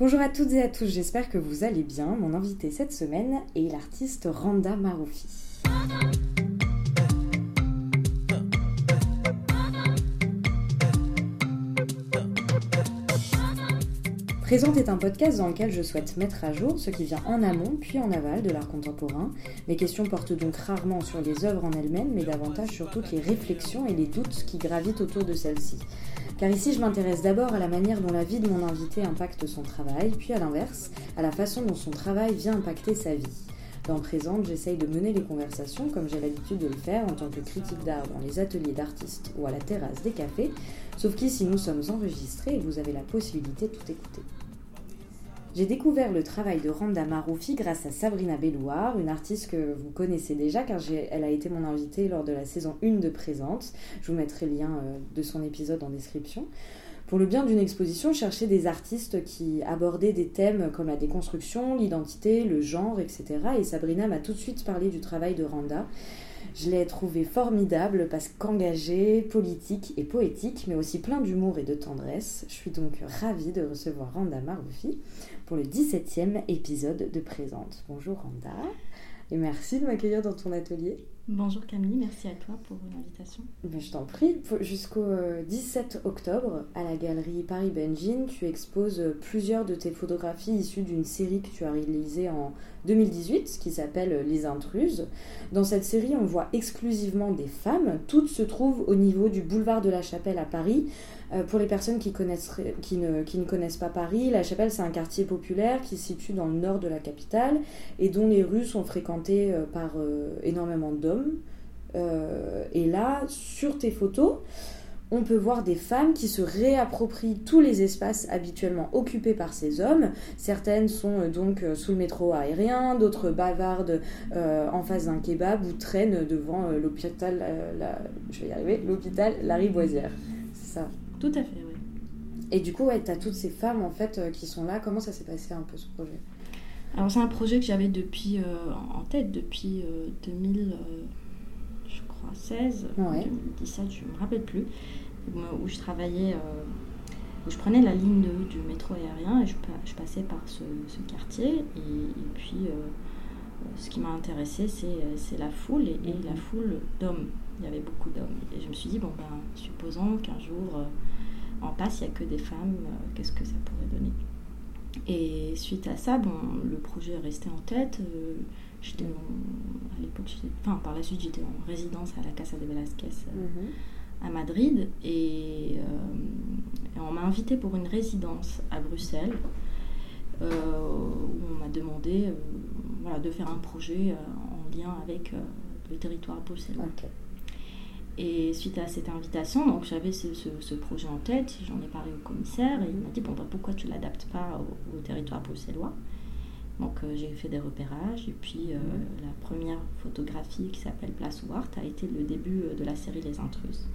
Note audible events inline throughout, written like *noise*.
Bonjour à toutes et à tous, j'espère que vous allez bien. Mon invité cette semaine est l'artiste Randa Maroufi. Présente est un podcast dans lequel je souhaite mettre à jour ce qui vient en amont puis en aval de l'art contemporain. Mes questions portent donc rarement sur les œuvres en elles-mêmes, mais davantage sur toutes les réflexions et les doutes qui gravitent autour de celles-ci. Car ici, je m'intéresse d'abord à la manière dont la vie de mon invité impacte son travail, puis à l'inverse, à la façon dont son travail vient impacter sa vie. Dans Présente, j'essaye de mener les conversations comme j'ai l'habitude de le faire en tant que critique d'art dans les ateliers d'artistes ou à la terrasse des cafés, sauf qu'ici nous sommes enregistrés et vous avez la possibilité de tout écouter. J'ai découvert le travail de Randa Maroufi grâce à Sabrina Bellouard, une artiste que vous connaissez déjà car elle a été mon invitée lors de la saison 1 de Présente. Je vous mettrai le lien euh, de son épisode en description. Pour le bien d'une exposition, je cherchais des artistes qui abordaient des thèmes comme la déconstruction, l'identité, le genre, etc. Et Sabrina m'a tout de suite parlé du travail de Randa. Je l'ai trouvé formidable parce qu'engagé, politique et poétique, mais aussi plein d'humour et de tendresse. Je suis donc ravie de recevoir Randa Maroufi pour le 17e épisode de Présente. Bonjour Randa et merci de m'accueillir dans ton atelier. Bonjour Camille, merci à toi pour l'invitation. Ben, je t'en prie. Jusqu'au 17 euh, octobre, à la galerie Paris Benjin, tu exposes plusieurs de tes photographies issues d'une série que tu as réalisée en 2018 qui s'appelle Les Intruses. Dans cette série, on voit exclusivement des femmes. Toutes se trouvent au niveau du boulevard de la Chapelle à Paris. Euh, pour les personnes qui, qui, ne, qui ne connaissent pas Paris, La Chapelle, c'est un quartier populaire qui se situe dans le nord de la capitale et dont les rues sont fréquentées euh, par euh, énormément d'hommes. et là, sur tes photos, on peut voir des femmes qui se réapproprient tous les espaces habituellement occupés par ces hommes. Certaines sont donc sous le métro aérien, d'autres bavardent en face d'un kebab ou traînent devant l'hôpital, la, je vais y arriver, l'hôpital Lariboisière. C'est ça. Tout à fait, oui. Et du coup, ouais, tu as toutes ces femmes en fait euh, qui sont là. Comment ça s'est passé un peu ce projet? Alors, c'est un projet que j'avais depuis euh, en tête depuis 2000, euh, je crois, 16, ouais. 2017, je ne me rappelle plus, où, je travaillais, où je prenais la ligne du métro aérien et je, je passais par ce, quartier. Et, puis, ce qui m'a intéressé, c'est la foule et, et la mhm. foule d'hommes il y avait beaucoup d'hommes. Et je me suis dit, bon, ben, supposons qu'un jour euh, en passe, il n'y a que des femmes, euh, qu'est-ce que ça pourrait donner? Et suite à ça, bon, le projet est resté en tête. Euh, j'étais à l'époque, enfin, par la suite, j'étais en résidence à la Casa de Velasquez mhm. à Madrid. Et, on m'a invité pour une résidence à Bruxelles. où on m'a demandé voilà, de faire un projet en lien avec le territoire bruxellois. Et suite à cette invitation, donc j'avais ce, ce, projet en tête, j'en ai parlé au commissaire et il m'a dit bon, bah, pourquoi tu ne l'adaptes pas au, territoire bruxellois? Donc euh, j'ai fait des repérages et puis euh, mhm. la première photographie qui s'appelle Place Ouart a été le début euh, de la série Les Intruses.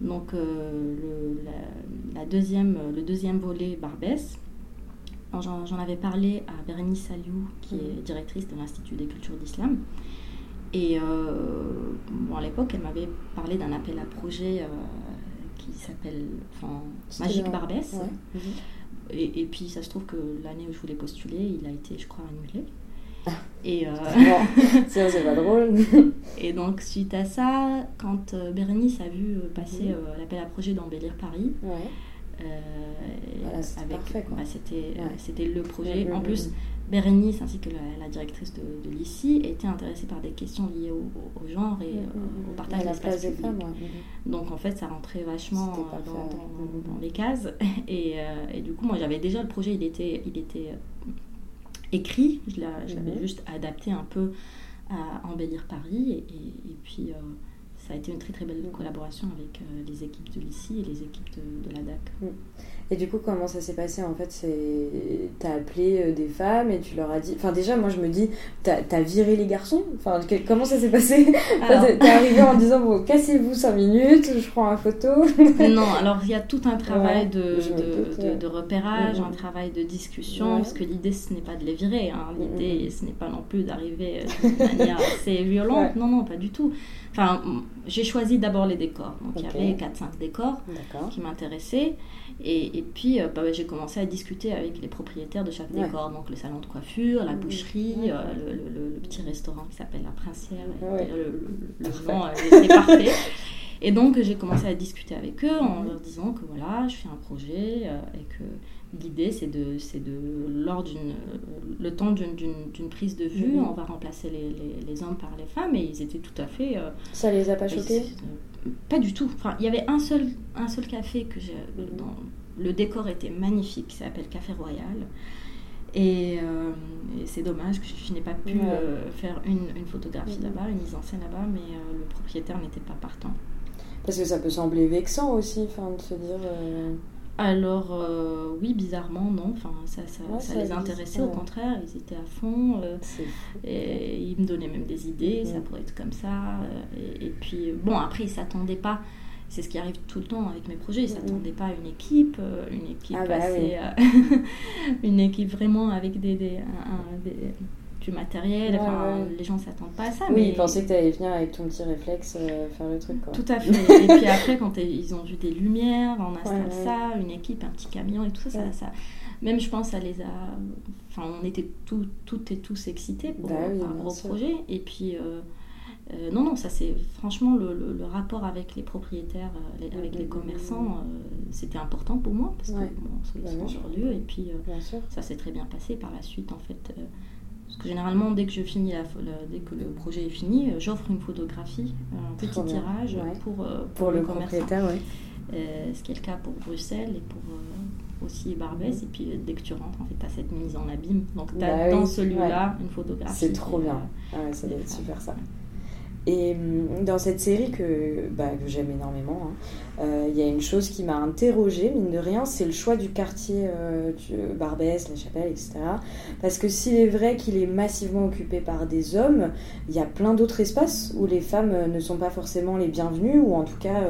Donc le, la, deuxième, le deuxième volet Barbès, j'en avais parlé à Bérénice Saliou qui mhm. est directrice de l'Institut des cultures d'islam. Et euh, bon, à l'époque, elle m'avait parlé d'un appel à projet euh, qui s'appelle enfin, Magique Barbès. Et, et, puis, ça se trouve que l'année où je voulais postuler, il a été, je crois, annulé. Ah. Et euh... *laughs* c'est pas drôle. *laughs* et donc, suite à ça, quand Bérénice a vu passer l'appel à projet d'embellir Paris, ouais. Voilà, c'était bah, c'était le projet. En plus, Bérénice ainsi que la, directrice de, de l'ICI étaient intéressées par des questions liées au, genre et euh, au partage de l'espace public. Donc en fait, ça rentrait vachement dans, les cases. *laughs* Euh, et, du coup, moi j'avais déjà le projet, il était, il était euh, écrit, je l'avais juste adapté un peu à embellir Paris. Et, et puis ça a été une très très belle collaboration avec les équipes de l'ICI et les équipes de, de la DAC. Et du coup, comment ça s'est passé En fait, t'as appelé euh, des femmes et tu leur as dit. Enfin, déjà, moi, je me dis, t'as as viré les garçons? Enfin, comment ça s'est passé? *laughs* T'es arrivé en disant, bon, cassez-vous 5 minutes, je prends une photo. *laughs* non, alors il y a tout un travail de, de, de, repérage, un travail de discussion, parce que l'idée, ce n'est pas de les virer. Hein. L'idée, ce n'est pas non plus d'arriver euh, de manière *laughs* assez violente. Non, non, pas du tout. Enfin, j'ai choisi d'abord les décors. Donc, il y avait 4-5 décors qui m'intéressaient. Et, Et puis, bah, j'ai commencé à discuter avec les propriétaires de chaque décor, donc le salon de coiffure, la mmh. boucherie, le, petit restaurant qui s'appelle La Princière. Le, le, était parfait. *laughs* Et donc j'ai commencé à discuter avec eux en leur disant que voilà, je fais un projet euh, et que l'idée c'est de, c'est de lors d'une, le temps d'une, prise de vue, mhm. on va remplacer les, les, hommes par les femmes et ils étaient tout à fait. Euh, Ça les a pas choqués? Pas du tout. Enfin, il y avait un seul, un seul café que j'ai. Dans, le décor était magnifique, qui s'appelle Café Royal. Et, euh, c'est dommage que je, n'ai pas pu faire une, une photographie mhm. là-bas, une mise en scène là-bas, mais le propriétaire n'était pas partant. Parce que ça peut sembler vexant aussi, enfin, de se dire. Euh, Alors, euh, oui, bizarrement, non. Enfin, ça, ça, les intéressait, au contraire, ils étaient à fond. Euh, et ils me donnaient même des idées, ça pourrait être comme ça. Et, puis, bon, après, ils ne s'attendaient pas. C'est ce qui arrive tout le temps avec mes projets. Ils ne s'attendaient pas à une équipe, une équipe ah bah *laughs* une équipe vraiment avec des, des matériel. enfin, Les gens s'attendent pas à ça. Oui, mais... ils pensaient que tu allais venir avec ton petit réflexe euh, faire le truc. Quoi. Tout à fait. et puis après, quand ils ont vu des lumières, on installe ça, une équipe, un petit camion et tout ça, ça, même je pense, ça les a. Enfin, on était tout, toutes et tous excités pour bah un gros projet. Et puis. Euh, euh, non, non, ça c'est franchement le, le, rapport avec les propriétaires, avec les commerçants, c'était important pour moi parce que bon, bah, sur lieu et puis ça s'est très bien passé par la suite en fait. Parce que généralement, dès que je finis la, dès que le projet est fini, euh, j'offre une photographie, un petit tirage pour, euh, pour, le, propriétaire. Euh, ce qui est le cas pour Bruxelles et pour aussi Barbès. Et puis dès que tu rentres, en fait, tu as cette mise en abîme. Donc tu as bah dans celui-là une photographie. C'est trop bien. Ah ça doit être super ça. Et hum, dans cette série que, bah, j'aime énormément, hein, euh, il y a une chose qui m'a interrogée, mine de rien, c'est le choix du quartier euh, Barbès, La Chapelle, etc. Parce que s'il est vrai qu'il est massivement occupé par des hommes, il y a plein d'autres espaces où les femmes euh, ne sont pas forcément les bienvenues, ou en tout cas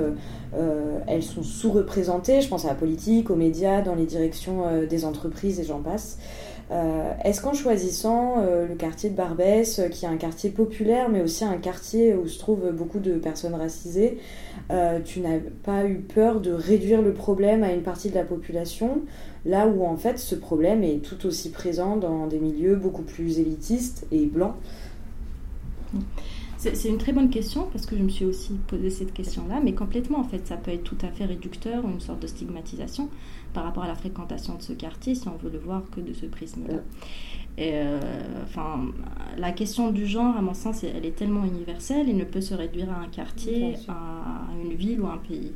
elles sont sous-représentées. Je pense à la politique, aux médias, dans les directions des entreprises et j'en passe. Euh, est-ce qu'en choisissant euh, le quartier de Barbès, euh, qui est un quartier populaire, mais aussi un quartier où se trouvent beaucoup de personnes racisées, tu n'as pas eu peur de réduire le problème à une partie de la population, là où en fait ce problème est tout aussi présent dans des milieux beaucoup plus élitistes et blancs? C'est une très bonne question parce que je me suis aussi posé cette question-là, mais complètement en fait, ça peut être tout à fait réducteur, une sorte de stigmatisation par rapport à la fréquentation de ce quartier si on veut le voir que de ce prisme-là. Et euh, enfin, la question du genre, à mon sens, elle est tellement universelle et ne peut se réduire à un quartier, à une ville ou à un pays.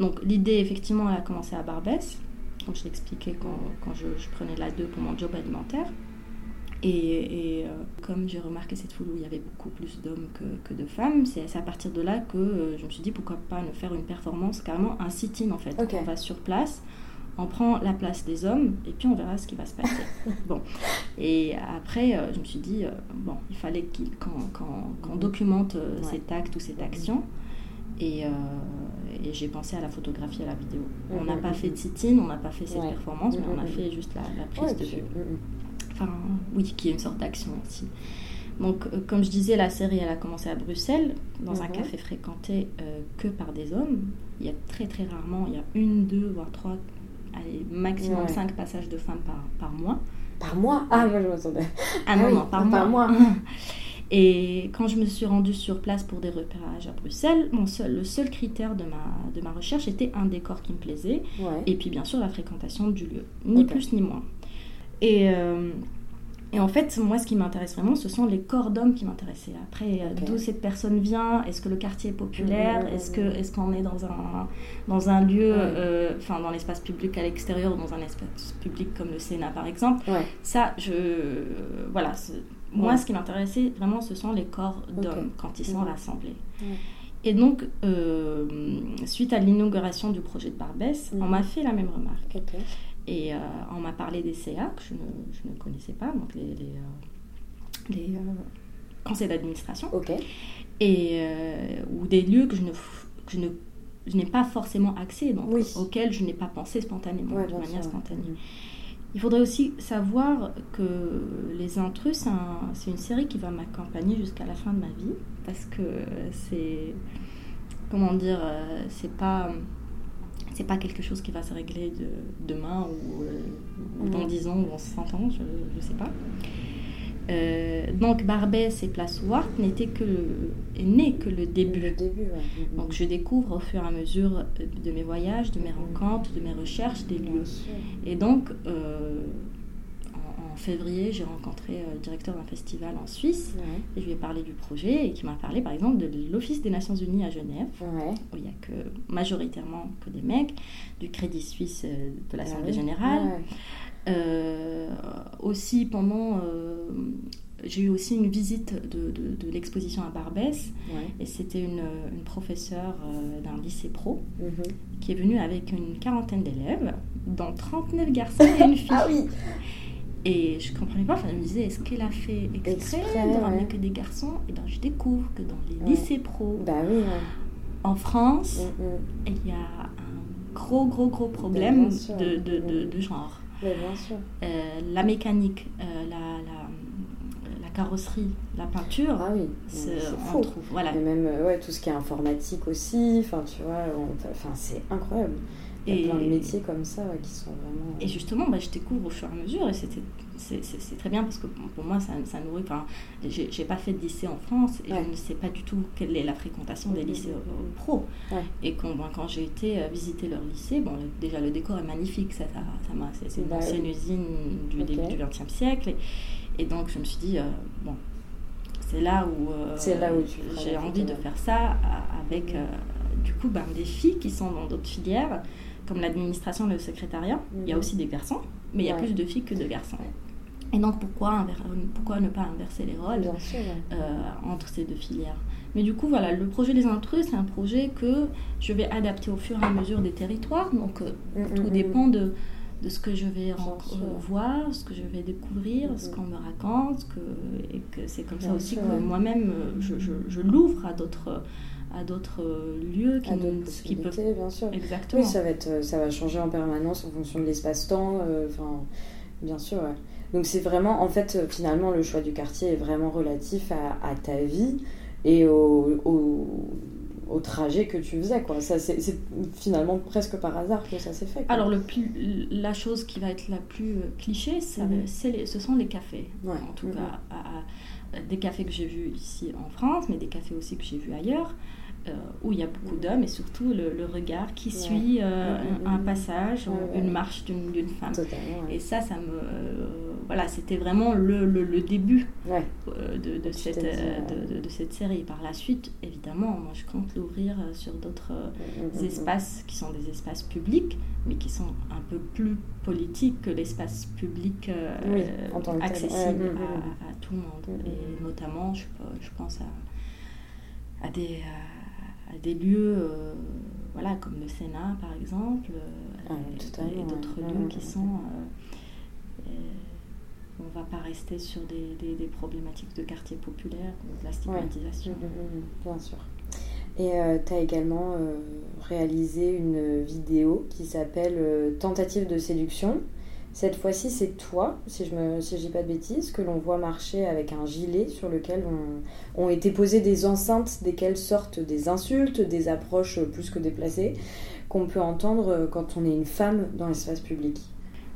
Donc l'idée, effectivement, elle a commencé à Barbès, comme je l'expliquais quand, quand je, je, prenais la 2 pour mon job alimentaire. Et, euh, comme j'ai remarqué cette foule où il y avait beaucoup plus d'hommes que, de femmes, c'est à partir de là que euh, je me suis dit pourquoi pas ne faire une performance, carrément un sit-in en fait. On va sur place, on prend la place des hommes et puis on verra ce qui va se passer. *laughs* bon. Et après, euh, je me suis dit, bon, il fallait qu'on documente cet acte ou cette action. Et, j'ai pensé à la photographie, à la vidéo. On n'a pas fait de sit-in, on n'a pas fait cette performance, mais on a fait juste la, la prise de vue enfin oui, qui est une sorte d'action aussi. Donc, euh, comme je disais, la série, elle a commencé à Bruxelles, dans un mhm. café fréquenté euh, que par des hommes. Il y a très très rarement, il y a une, deux, voire trois, allez, maximum cinq passages de femmes par, par mois. Par mois? Ah, moi je m'attendais. Ah, non, ah non, par, par mois. *laughs* Et quand je me suis rendue sur place pour des repérages à Bruxelles, mon seul, le seul critère de ma, de ma recherche était un décor qui me plaisait, et puis bien sûr la fréquentation du lieu, ni plus ni moins. Et, euh, et en fait, moi, ce qui m'intéresse vraiment, ce sont les corps d'hommes qui m'intéressaient. Après, euh, d'où cette personne vient, est-ce que le quartier est populaire, est-ce qu'on est, qu'on est dans un, dans un lieu, euh, enfin, dans l'espace public à l'extérieur, ou dans un espace public comme le Sénat, par exemple. Ça, je. voilà. Moi, ce qui m'intéressait vraiment, ce sont les corps d'hommes quand ils sont rassemblés. Et donc, suite à l'inauguration du projet de Barbès, on m'a fait la même remarque. Et euh, on m'a parlé des CA, que je ne, je ne connaissais pas, donc les, les, euh, les euh, conseils d'administration. Et, ou des lieux que je ne, que je ne je n'ai pas forcément accès, donc auxquels je n'ai pas pensé spontanément, de manière spontanée. Il faudrait aussi savoir que Les Intrus, c'est une série qui va m'accompagner jusqu'à la fin de ma vie, parce que c'est, comment dire, c'est pas c'est pas quelque chose qui va se régler de, demain ou, dans 10 ans ou en 100 ans, je ne sais pas. Euh, donc Barbès et Place Wart n'était que est né que le début. Le début Donc je découvre au fur et à mesure de mes voyages, de mes rencontres, de mes recherches des lieux. Et donc euh, février, j'ai rencontré euh, le directeur d'un festival en Suisse et je lui ai parlé du projet et qui m'a parlé par exemple de l'Office des Nations Unies à Genève où il n'y a que majoritairement que des mecs, du Crédit Suisse de l'Assemblée ah Générale. Euh, aussi, pendant. Euh, j'ai eu aussi une visite de, de, l'exposition à Barbès. Et c'était une, une, professeure euh, d'un lycée pro mhm. qui est venue avec une quarantaine d'élèves, dont 39 garçons et une fille. ah oui et je comprenais pas, enfin, je me disais, est-ce qu'elle a fait exprès, de ramener que des garçons? Et bien je découvre que dans les lycées pro, bah oui, en France, mm, mm. il y a un gros, gros, gros problème de, de, de, de, genre. Euh, la mécanique, euh, la, la, carrosserie, la peinture. Ah oui, c'est fou. voilà. Et même euh, ouais, tout ce qui est informatique aussi, enfin tu vois, enfin, c'est incroyable. Il y a plein de métiers comme ça qui sont vraiment. Et justement, bah, je découvre au fur et à mesure et c'était c'est très bien parce que pour moi, ça, ça nourrit. Enfin, j'ai pas fait de lycée en France et je ne sais pas du tout quelle est la fréquentation des lycées pro. Et quand, quand j'ai été euh, visiter leur lycée, bon, déjà le décor est magnifique, ça, ça, c'est une bah ancienne usine du début du XXe siècle. Et, donc, je me suis dit, euh, bon, c'est là où, euh, où j'ai envie de faire ça avec, du coup, ben, des filles qui sont dans d'autres filières comme l'administration, le secrétariat. Il y a mhm. aussi des garçons, mais il y a plus de filles que de garçons. Et donc, pourquoi, pourquoi ne pas inverser les rôles euh, entre ces deux filières? Mais du coup, voilà, le projet des intrus, c'est un projet que je vais adapter au fur et à mesure des territoires. Donc, euh, mm, tout mm. dépend de, de, ce que je vais voir, ce que je vais découvrir, ce qu'on me raconte. Que, et que c'est comme ça aussi que moi-même, euh, je, je, l'ouvre à d'autres à d'autres lieux qui, à qui peuvent bien sûr exactement oui ça va être ça va changer en permanence en fonction de l'espace-temps enfin bien sûr ouais. Donc c'est vraiment, en fait, euh, finalement, le choix du quartier est vraiment relatif à, ta vie et au, au, trajet que tu faisais. Quoi. Ça, c'est, finalement presque par hasard que ça s'est fait. Alors le plus, la chose qui va être la plus euh, cliché, mhm. c'est ce sont les cafés. En tout mhm. cas, des cafés que j'ai vus ici en France, mais des cafés aussi que j'ai vus ailleurs. Euh, où il y a beaucoup d'hommes et surtout le, regard qui suit euh, un, passage, une marche d'une femme. Et ça, ça me. Euh, voilà, c'était vraiment le, le, début de, de, cette, de, de, cette série. Par la suite, évidemment, moi je compte l'ouvrir sur d'autres espaces qui sont des espaces publics, mais qui sont un peu plus politiques que l'espace public accessible à, tout le monde. Et notamment, je, je pense à, à des des lieux euh, voilà, comme le Sénat par exemple, euh, ah, et, d'autres lieux qui sont... Euh, on ne va pas rester sur des, des, problématiques de quartier populaire ou de la stigmatisation. Mmh, mmh, mmh, bien sûr. Et tu as également réalisé une vidéo qui s'appelle Tentative de séduction cette fois-ci, c'est toi, si je ne dis pas de bêtises, que l'on voit marcher avec un gilet sur lequel ont été posées des enceintes desquelles sortent des insultes, des approches plus que déplacées, qu'on peut entendre quand on est une femme dans l'espace public.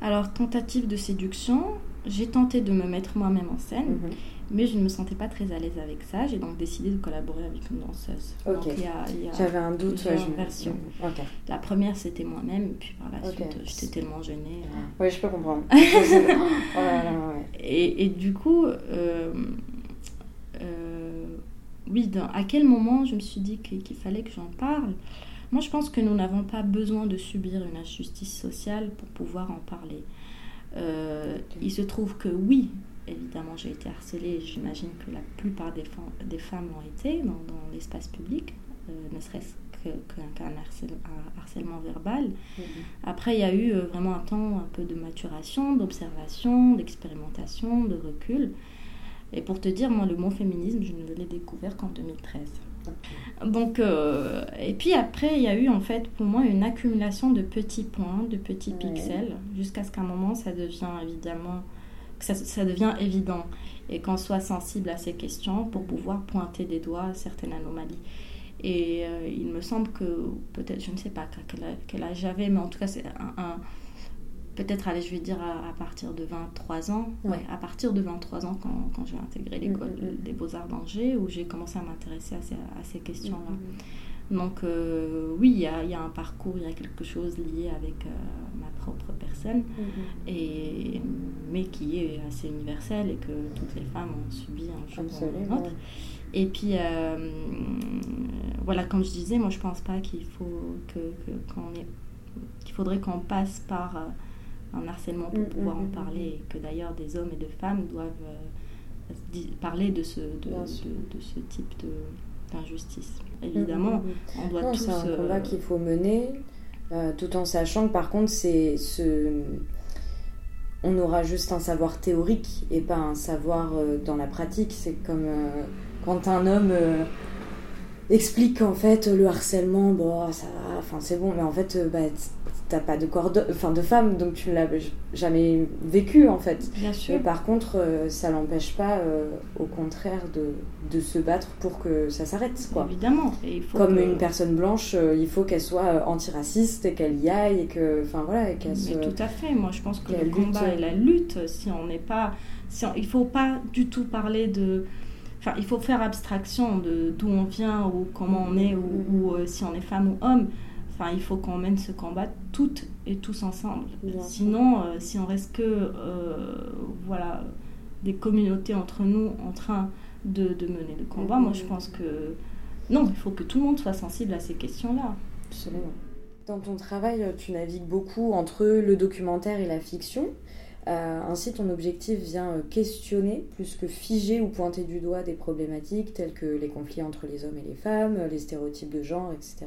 Alors, tentative de séduction, j'ai tenté de me mettre moi-même en scène. Mhm mais je ne me sentais pas très à l'aise avec ça. J'ai donc décidé de collaborer avec une danseuse. Ok. J'avais un doute. Ouais, version. La première, c'était moi-même, puis par la suite, j'étais tellement gênée. Euh. Oui, je peux comprendre. *laughs* et, et, du coup, euh, euh, oui, à quel moment je me suis dit qu'il fallait que j'en parle? Moi, je pense que nous n'avons pas besoin de subir une injustice sociale pour pouvoir en parler. Il se trouve que oui, évidemment, j'ai été harcelée. J'imagine que la plupart des, des femmes l'ont été dans, l'espace public, euh, ne serait-ce qu'un harcèlement verbal. Après, il y a eu euh, vraiment un temps un peu de maturation, d'observation, d'expérimentation, de recul. Et pour te dire, moi, le mot féminisme, je ne l'ai découvert qu'en 2013. Donc, euh, et puis après, il y a eu en fait pour moi une accumulation de petits points, de petits pixels, jusqu'à ce qu'à un moment, ça devient évidemment que ça, devient évident et qu'on soit sensible à ces questions pour pouvoir pointer des doigts certaines anomalies. Et il me semble que, peut-être, je ne sais pas quel âge j'avais, mais en tout cas, c'est un, peut-être, allez, je vais dire à, partir de 23 ans, ouais. à partir de 23 ans, quand, quand j'ai intégré l'école mm, mm, mm. des beaux-arts d'Angers, où j'ai commencé à m'intéresser à ces, à ces questions-là. Donc euh, oui, il y a, y a, un parcours, il y a quelque chose lié avec euh, ma propre personne, et, mais qui est assez universel et que toutes les femmes ont subi un jour ou un autre. Et puis, euh, voilà, comme je disais, moi je pense pas qu'il faut que, qu'on qu'il faudrait qu'on passe par un harcèlement pour pouvoir en parler, et que d'ailleurs des hommes et de femmes doivent parler de ce, de, de ce type de d'injustice. Évidemment, mm, mm, mm. on doit tous. C'est un combat qu'il faut mener, euh, tout en sachant que par contre, c'est ce. On aura juste un savoir théorique et pas un savoir euh, dans la pratique. C'est comme euh, quand un homme explique qu'en fait le harcèlement, bon, ça va, enfin c'est bon, mais en fait, bah, t'as pas de corps de, enfin, de femme, donc tu ne l'as jamais vécu en fait. Bien sûr. par contre, euh, ça l'empêche pas, euh, au contraire, de, de, se battre pour que ça s'arrête. Quoi. Évidemment. Comme une personne blanche, euh, il faut qu'elle soit antiraciste et qu'elle y aille et que, enfin voilà, qu'elle Tout à fait. Moi, je pense que le combat et la lutte, si on n'est pas, si il faut pas du tout parler de Enfin, il faut faire abstraction de d'où on vient ou comment on est ou, ou si on est femme ou homme. Enfin, il faut qu'on mène ce combat toutes et tous ensemble. Sinon, euh, si on reste que euh, voilà, des communautés entre nous en train de, de mener le combat, moi je pense que non, il faut que tout le monde soit sensible à ces questions-là. Absolument. Dans ton travail, tu navigues beaucoup entre le documentaire et la fiction. Euh, ainsi, ton objectif vient questionner plus que figer ou pointer du doigt des problématiques telles que les conflits entre les hommes et les femmes, les stéréotypes de genre, etc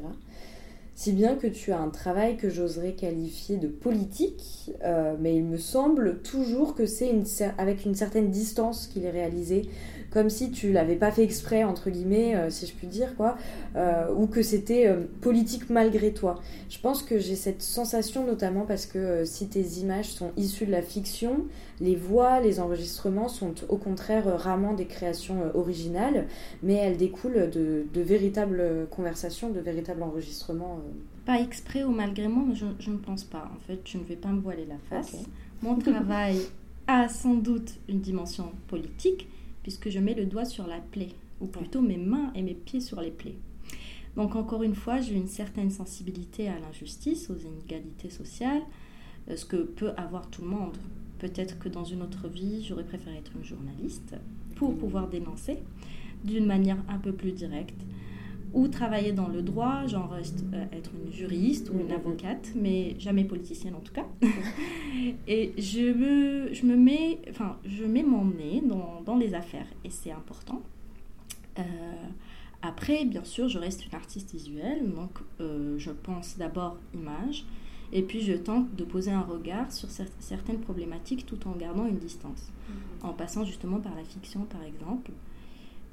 si bien que tu as un travail que j'oserais qualifier de politique, euh, mais il me semble toujours que c'est avec une certaine distance qu'il est réalisé, comme si tu l'avais pas fait exprès, entre guillemets, euh, si je puis dire, quoi, euh, ou que c'était euh, politique malgré toi. Je pense que j'ai cette sensation notamment parce que si tes images sont issues de la fiction, les voix, les enregistrements sont au contraire rarement des créations originales, mais elles découlent de, véritables conversations, de véritables enregistrements. Pas exprès ou malgré moi, je, je, ne pense pas. En fait, je ne vais pas me voiler la face. Mon travail *laughs* a sans doute une dimension politique, puisque je mets le doigt sur la plaie, ou plutôt mes mains et mes pieds sur les plaies. Donc encore une fois, j'ai une certaine sensibilité à l'injustice, aux inégalités sociales, euh, ce que peut avoir tout le monde. Peut-être que dans une autre vie, j'aurais préféré être une journaliste pour pouvoir dénoncer d'une manière un peu plus directe ou travailler dans le droit, genre euh, être une juriste ou une avocate, mais jamais politicienne en tout cas. *laughs* et je me, je me mets, enfin, je mets mon nez dans, dans les affaires et c'est important. Euh, après, bien sûr, je reste une artiste visuelle, donc euh, je pense d'abord image, et puis je tente de poser un regard sur certaines problématiques tout en gardant une distance, mmh. en passant justement par la fiction par exemple,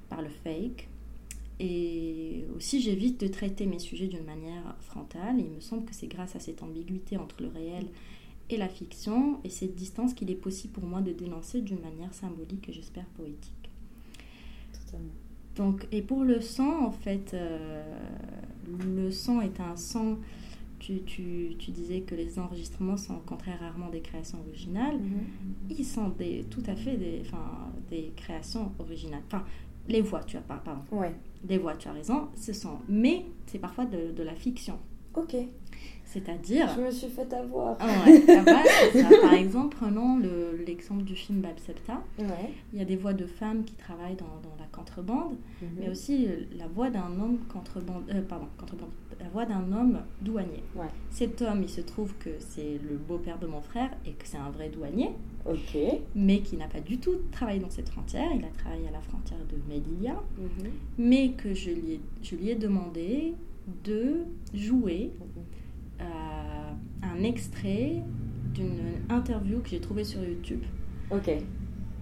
par le fake, et aussi, j'évite de traiter mes sujets d'une manière frontale. Et il me semble que c'est grâce à cette ambiguïté entre le réel et la fiction et cette distance qu'il est possible pour moi de dénoncer d'une manière symbolique et j'espère poétique. Totalement. Donc, et pour le sang, en fait, euh, le sang est un sang. Tu, tu, tu, disais que les enregistrements sont contraire rarement des créations originales. Mm-hmm. Ils sont des, tout à fait des, des créations originales. Enfin, les voix, tu as pas, pardon. Ouais. Des voix, tu as raison, ce sont. Mais c'est parfois de, de, la fiction. Ok. C'est-à-dire. Je me suis fait avoir. Ah ouais, *laughs* Par exemple, prenons l'exemple du film Bab Septa. Ouais. Il y a des voix de femmes qui travaillent dans, dans la contrebande, mhm. mais aussi euh, la voix d'un homme contrebande. Euh, pardon, contrebande. La voix d'un homme douanier. Cet homme, il se trouve que c'est le beau-père de mon frère et que c'est un vrai douanier. Ok. Mais qui n'a pas du tout travaillé dans cette frontière. Il a travaillé à la frontière de Melilla. Mhm. Mais que je lui, ai, je lui ai demandé de jouer. Mhm. Euh, un extrait d'une interview que j'ai trouvée sur YouTube. Ok.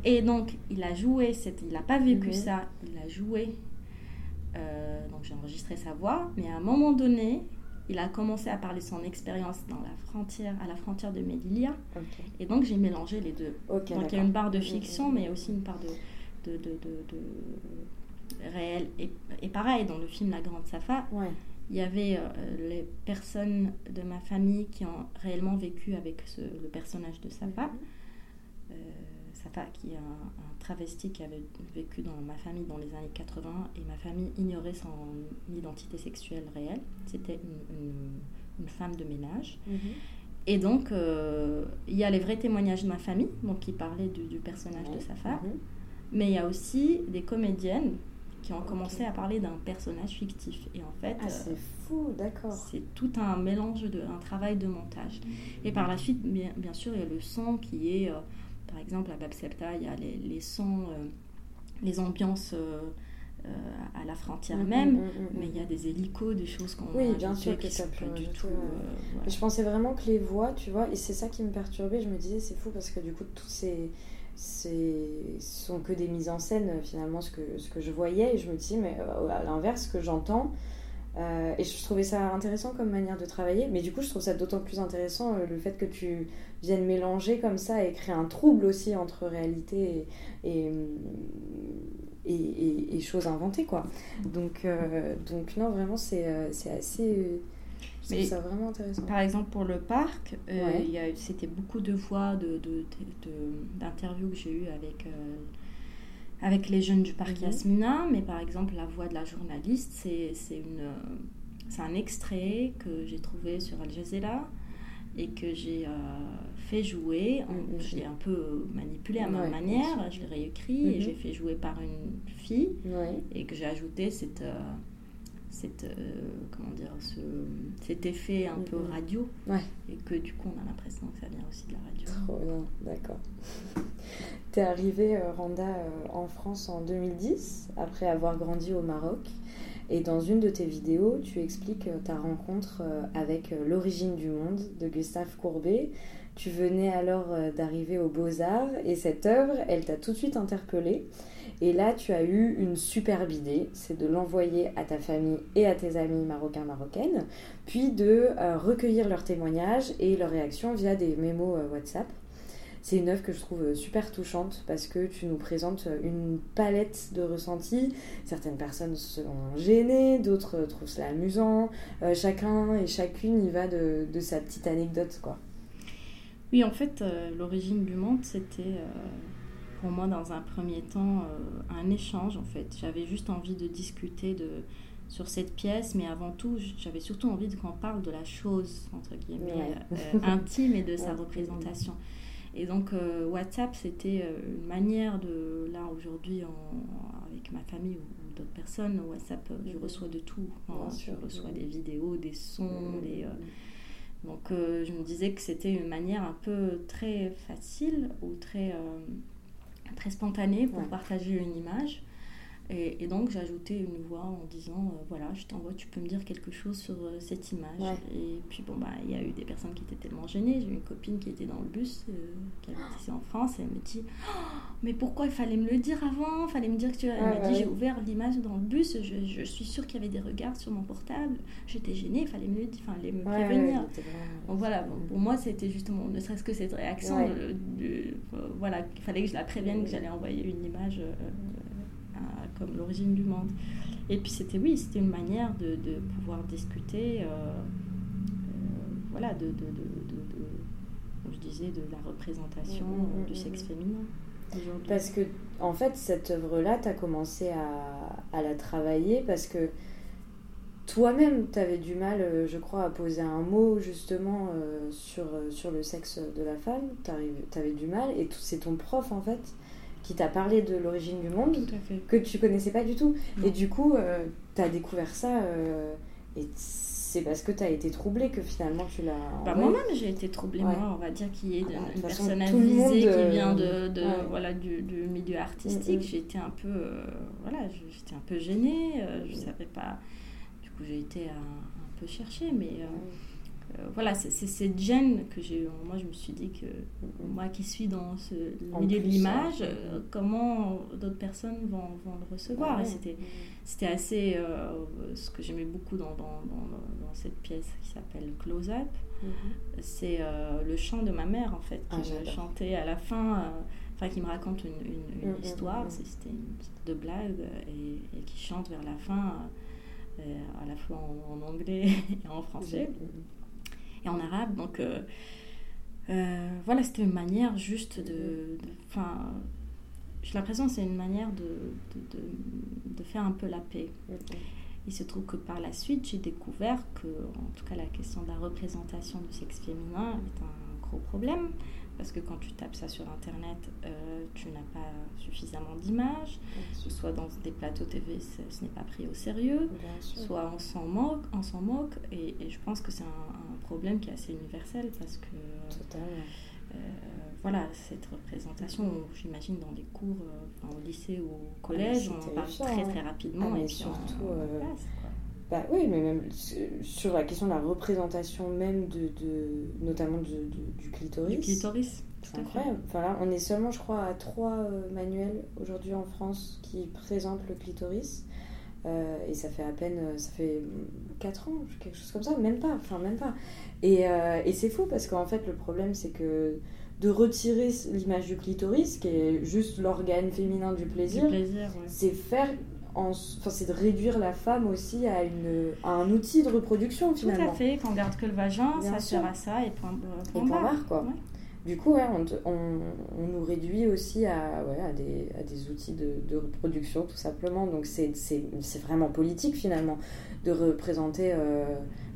Et donc, il a joué, cette, il n'a pas vécu mhm. ça, il a joué. Euh, donc, j'ai enregistré sa voix, mais à un moment donné, il a commencé à parler son expérience dans la frontière, à la frontière de Melilla. Et donc, j'ai mélangé les deux. donc, il y a une part de fiction, mais aussi une part de, de, de, de réel. Et, et, pareil, dans le film La Grande Safa, il y avait les personnes de ma famille qui ont réellement vécu avec le personnage de Safa. Mhm. Safa, qui est un, travesti qui avait vécu dans ma famille dans les années 80 et ma famille ignorait son identité sexuelle réelle. C'était une, femme de ménage. Mhm. Et donc, euh, il y a les vrais témoignages de ma famille, donc qui parlaient du, personnage de sa femme. Mhm. Mais il y a aussi des comédiennes qui ont commencé à parler d'un personnage fictif. Et en fait, ah, c'est fou, d'accord. C'est tout un mélange de, un travail de montage. Et par la suite, bien, bien sûr, il y a le son qui est, euh, par exemple, à Babsepta, il y a les, les sons, euh, les ambiances. Euh, à la frontière mm, même, mm, mm, mais il y a des hélicos, des choses qu'on Oui, bien sûr que ça peut du tout. Euh, je pensais vraiment que les voix, tu vois, et c'est ça qui me perturbait. Je me disais, c'est fou parce que du coup, tous ces, ces sont que des mises en scène finalement ce que, ce que je voyais et je me dis mais euh, à l'inverse ce que j'entends et je trouvais ça intéressant comme manière de travailler mais du coup je trouve ça d'autant plus intéressant le fait que tu viennes mélanger comme ça et créer un trouble aussi entre réalité et, et, et, choses inventées quoi. Donc, euh, donc non, vraiment c'est euh, assez... c'est ça vraiment intéressant. Par exemple, pour le parc, euh, c'était beaucoup de voix, d'interviews de, de, que j'ai eues avec, avec les jeunes du parc mhm. Yasmina. Mais par exemple, la voix de la journaliste, c'est un extrait que j'ai trouvé sur Al Jazeera et que j'ai fait jouer. Mm, je l'ai un peu manipulé à ma manière, je l'ai réécrit et mm-hmm. j'ai fait jouer par une fille et que j'ai ajouté cette, euh, cette, euh, comment dire, ce, cet effet un peu radio et que du coup on a l'impression que ça vient aussi de la radio. Trop bien, d'accord. *laughs* tu es arrivée, euh, Randa, en France en 2010 après avoir grandi au Maroc. Et dans une de tes vidéos, tu expliques ta rencontre avec L'origine du monde de Gustave Courbet, tu venais alors euh, d'arriver aux Beaux-Arts et cette œuvre, elle t'a tout de suite interpellée. Et là, tu as eu une superbe idée, c'est de l'envoyer à ta famille et à tes amis marocains marocaines, puis de euh, recueillir leurs témoignages et leurs réactions via des mémos euh, WhatsApp. C'est une œuvre que je trouve super touchante parce que tu nous présentes une palette de ressentis. Certaines personnes sont gênées, d'autres trouvent cela amusant. chacun et chacune y va de, de sa petite anecdote, quoi. Oui, en fait, euh, l'origine du monde, c'était euh, pour moi dans un premier temps euh, un échange. En fait, j'avais juste envie de discuter de sur cette pièce, mais avant tout, j'avais surtout envie qu'on parle de la chose entre guillemets *laughs* intime et de sa représentation. Et donc WhatsApp, c'était une manière de là aujourd'hui avec ma famille ou, d'autres personnes. WhatsApp, je reçois de tout. je reçois des vidéos, des sons, des donc euh, je me disais que c'était une manière un peu très facile ou très, euh, très spontanée pour partager une image. Et, donc j'ai ajouté une voix en disant euh, voilà, je t'envoie, tu peux me dire quelque chose sur euh, cette image. Et puis bon, bah il y a eu des personnes qui étaient tellement gênées. J'ai une copine qui était dans le bus, euh, qui avait ici en France, et elle me dit oh, mais pourquoi il fallait me le dire avant? Il fallait me dire que tu. Elle m'a dit j'ai ouvert l'image dans le bus, je, je, suis sûre qu'il y avait des regards sur mon portable. J'étais gênée, il fallait me le dire, enfin, me prévenir. donc voilà, pour moi c'était justement, ne serait-ce que cette réaction, de, voilà, qu'il fallait que je la prévienne que j'allais envoyer une image comme l'origine du monde. Et puis c'était, oui, c'était une manière de, de pouvoir discuter, euh, euh, voilà, de, de, de, je disais, de la représentation mm, mm, mm, du sexe féminin. Parce que, en fait, cette œuvre-là, tu as commencé à, à, la travailler parce que toi-même, tu avais du mal, euh, je crois, à poser un mot justement sur, sur le sexe de la femme. Tu avais du mal et c'est ton prof, en fait, qui t'a parlé de l'origine du monde que tu connaissais pas du tout. Et du coup, euh, tu as découvert ça euh, et c'est parce que tu as été troublée que finalement tu l'as. Bah, Moi-même, j'ai été troublée, moi, on va dire, qui est ah bah, une personne avisée, qui euh, vient de, de voilà, du, du, milieu artistique. Mm, mm. J'étais un peu, voilà, j'étais un peu gênée, je savais pas. Du coup, j'ai été un, un, peu chercher, mais. Euh, voilà, c'est cette gêne que j'ai Moi, je me suis dit que moi qui suis dans ce milieu de l'image, euh, comment d'autres personnes vont, vont, le recevoir. C'était assez. Euh, ce que j'aimais beaucoup dans, dans, dans, cette pièce qui s'appelle Close Up, mm-hmm. c'est le chant de ma mère, en fait, qui ah, chantait à la fin enfin qui me raconte une, une, histoire, c'était une de blague, et, et, qui chante vers la fin, à la fois en, anglais *laughs* et en français, et en arabe. Donc voilà, c'était une manière juste de. Enfin, j'ai l'impression que c'est une manière de, de, de, faire un peu la paix. Il se trouve que par la suite, j'ai découvert que, en tout cas, la question de la représentation du sexe féminin est un gros problème. Parce que quand tu tapes ça sur Internet, euh, tu n'as pas suffisamment d'images. Soit dans des plateaux TV, ce n'est pas pris au sérieux. Soit on s'en moque. On s'en moque et, je pense que c'est un, problème qui est assez universel parce que... Euh, voilà, cette représentation, j'imagine dans les cours, euh, au lycée ou au collège, on en parle très très rapidement. Ah, et surtout, euh, bah, oui, mais même sur la question de la représentation même, de, de notamment du clitoris. Du clitoris. C'est incroyable. Enfin, là, on est seulement, je crois, à trois euh, manuels aujourd'hui en France qui présentent le clitoris. Et ça fait à peine, ça fait 4 ans, quelque chose comme ça, même pas, enfin même pas. Et, et c'est fou parce qu'en fait le problème c'est que de retirer l'image du clitoris, qui est juste l'organe féminin du plaisir, c'est faire enfin c'est de réduire la femme aussi à une à un outil de reproduction finalement. Tout à fait, qu'on garde que le vagin, ça sert à ça et point, point, barre. quoi. Du coup, ouais, on, on, on, nous réduit aussi à, ouais, à, des, à des outils de, de, reproduction, tout simplement. Donc, c'est vraiment politique, finalement, de représenter euh,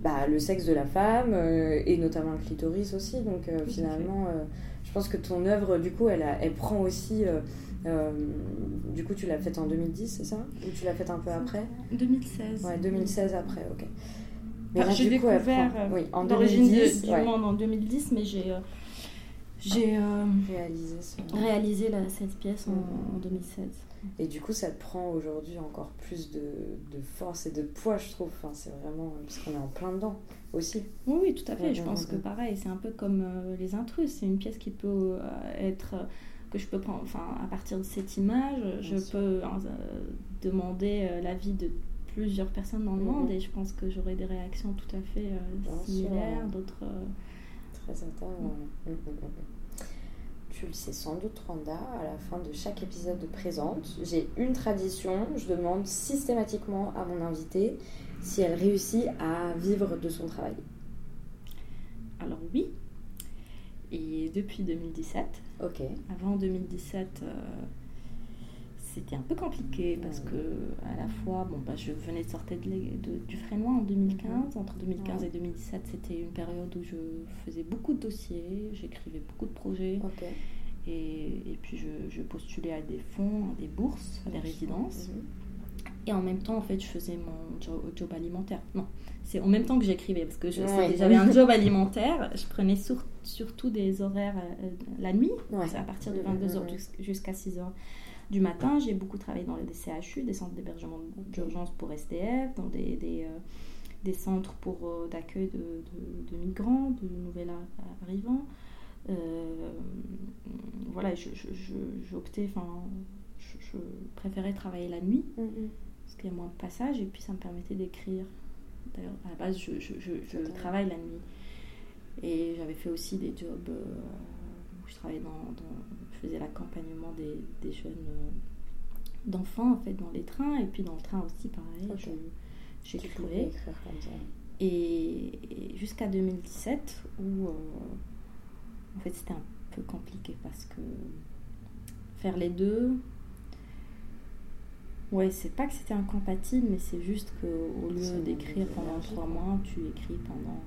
bah, le sexe de la femme, euh, et notamment le clitoris aussi. Donc, euh, finalement, je pense que ton œuvre, du coup, elle, elle prend aussi. Euh, du coup, tu l'as faite en 2010, c'est ça? Ou tu l'as faite un peu après? 2016. Ouais, 2016 après, ok. Mais j'ai découvert oui, d'origine du monde en 2010, mais j'ai j'ai euh, réalisé, réalisé la, cette pièce en, en, 2016. Et du coup, ça prend aujourd'hui encore plus de, de, force et de poids, je trouve. Enfin, c'est vraiment. Parce qu'on est en plein dedans aussi. Oui, oui, tout à fait. je pense que pareil, c'est un peu comme euh, Les Intrus. C'est une pièce qui peut euh, être. que je peux prendre. Enfin, à partir de cette image, je peux demander l'avis de plusieurs personnes dans le mhm. monde et je pense que j'aurai des réactions tout à fait similaires, d'autres tu le sais sans doute, Randa, à la fin de chaque épisode de Présente, j'ai une tradition. Je demande systématiquement à mon invité si elle réussit à vivre de son travail. Alors oui. Et depuis 2017. Ok. Avant 2017, c'était un peu compliqué parce que à la fois, bon, bah, je venais de sortir de, du Frénois en 2015. Entre 2015 et 2017, c'était une période où je faisais beaucoup de dossiers, j'écrivais beaucoup de projets. Et, et, puis je, postulais à des fonds, à des bourses, à des résidences. Mhm. Et en même temps, en fait, je faisais mon job, alimentaire. Non, c'est en même temps que j'écrivais, parce que j'avais *laughs* un job alimentaire. Je prenais surtout des horaires euh, la nuit, à partir de 22h jusqu'à 6h du matin. J'ai beaucoup travaillé dans les CHU, des centres d'hébergement d'urgence pour SDF, dans des, des, euh, des centres pour euh, d'accueil de, de, migrants, de nouvel arrivants. Euh, voilà, j'optais, enfin, je, préférais travailler la nuit mm-hmm. parce qu'il y a moins de passages et puis ça me permettait d'écrire. D'ailleurs, à la base, je, je travaille la nuit. Et j'avais fait aussi des jobs je travaillais dans je faisais l'accompagnement des, des, jeunes euh, d'enfants en fait dans les trains. Et puis dans le train aussi pareil j'écrivais. Et, et jusqu'à 2017 où euh, en fait c'était un peu compliqué parce que faire les deux ouais c'est pas que c'était incompatible mais c'est juste que au lieu d'écrire pendant trois mois tu écris pendant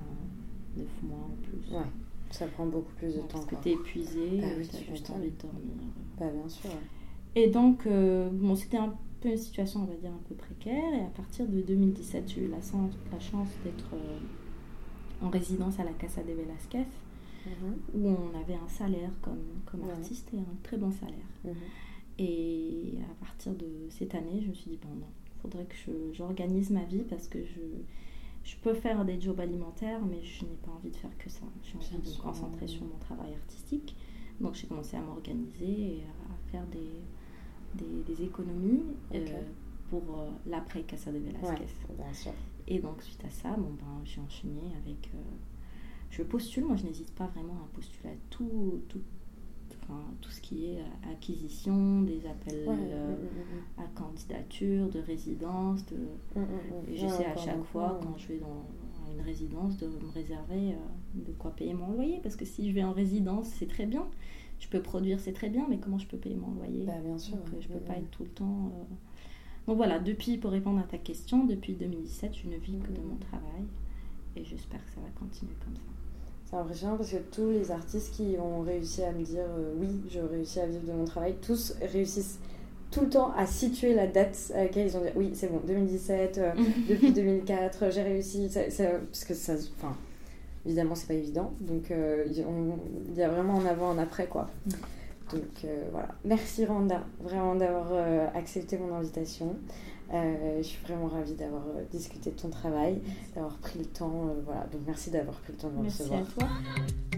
neuf mois en plus. Ouais ça prend beaucoup plus de temps. Parce que tu es épuisé, bah tu as juste envie de dormir. Bah, bien sûr. Et donc, euh, bon, c'était un peu une situation, on va dire, un peu précaire. Et à partir de 2017, j'ai eu la, la chance d'être euh, en résidence à la Casa de Velasquez, mhm. où on avait un salaire comme, comme artiste et un très bon salaire. Mhm. Et à partir de cette année, je me suis dit, bon, non, il faudrait que j'organise ma vie parce que je je peux faire des jobs alimentaires, mais je n'ai pas envie de faire que ça. J'ai envie de me concentrer sur mon travail artistique. Donc j'ai commencé à m'organiser et à faire des, des, économies euh, pour euh, l'après Casa de Velasquez. et donc suite à ça, bon, ben, j'ai enchaîné avec... Euh, je postule, moi je n'hésite pas vraiment à postuler à tout, tout tout ce qui est acquisition, des appels à candidature, de résidence. De... Et j'essaie à chaque fois, quand je vais dans une résidence, de me réserver de quoi payer mon loyer. Parce que si je vais en résidence, c'est très bien. Je peux produire, c'est très bien, mais comment je peux payer mon loyer? Bah, bien sûr, Je ne peux pas être tout le temps. Donc voilà, depuis, pour répondre à ta question, depuis 2017, je ne vis que de mon travail et j'espère que ça va continuer comme ça. C'est impressionnant parce que tous les artistes qui ont réussi à me dire euh, oui, je réussis à vivre de mon travail, tous réussissent tout le temps à situer la date à laquelle ils ont dit oui, c'est bon, 2017, euh, *laughs* depuis 2004, j'ai réussi. parce que ça. Enfin, évidemment, c'est pas évident. Donc, euh, il y a vraiment en avant, en après, quoi. Mm. Donc voilà. Merci Randa, vraiment d'avoir accepté mon invitation. Euh, je suis vraiment ravie d'avoir euh, discuté de ton travail, d'avoir pris le temps. Euh, voilà, donc merci d'avoir pris le temps de me merci recevoir. À toi.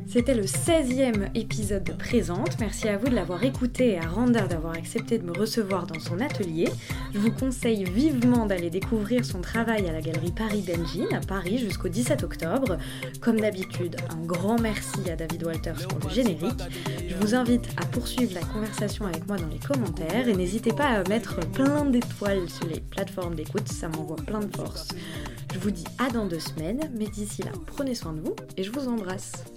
C'était le 16e épisode de Présente. Merci à vous de l'avoir écouté et à Randa d'avoir accepté de me recevoir dans son atelier. Je vous conseille vivement d'aller découvrir son travail à la galerie Paris d'Engine à Paris jusqu'au 17 octobre. Comme d'habitude, un grand merci à David Walters pour le générique. Je vous invite à poursuivre la conversation avec moi dans les commentaires et n'hésitez pas à mettre plein d'étoiles sur les plateformes d'écoute, ça m'envoie plein de force. Je vous dis à dans deux semaines, mais d'ici là, prenez soin de vous et je vous embrasse.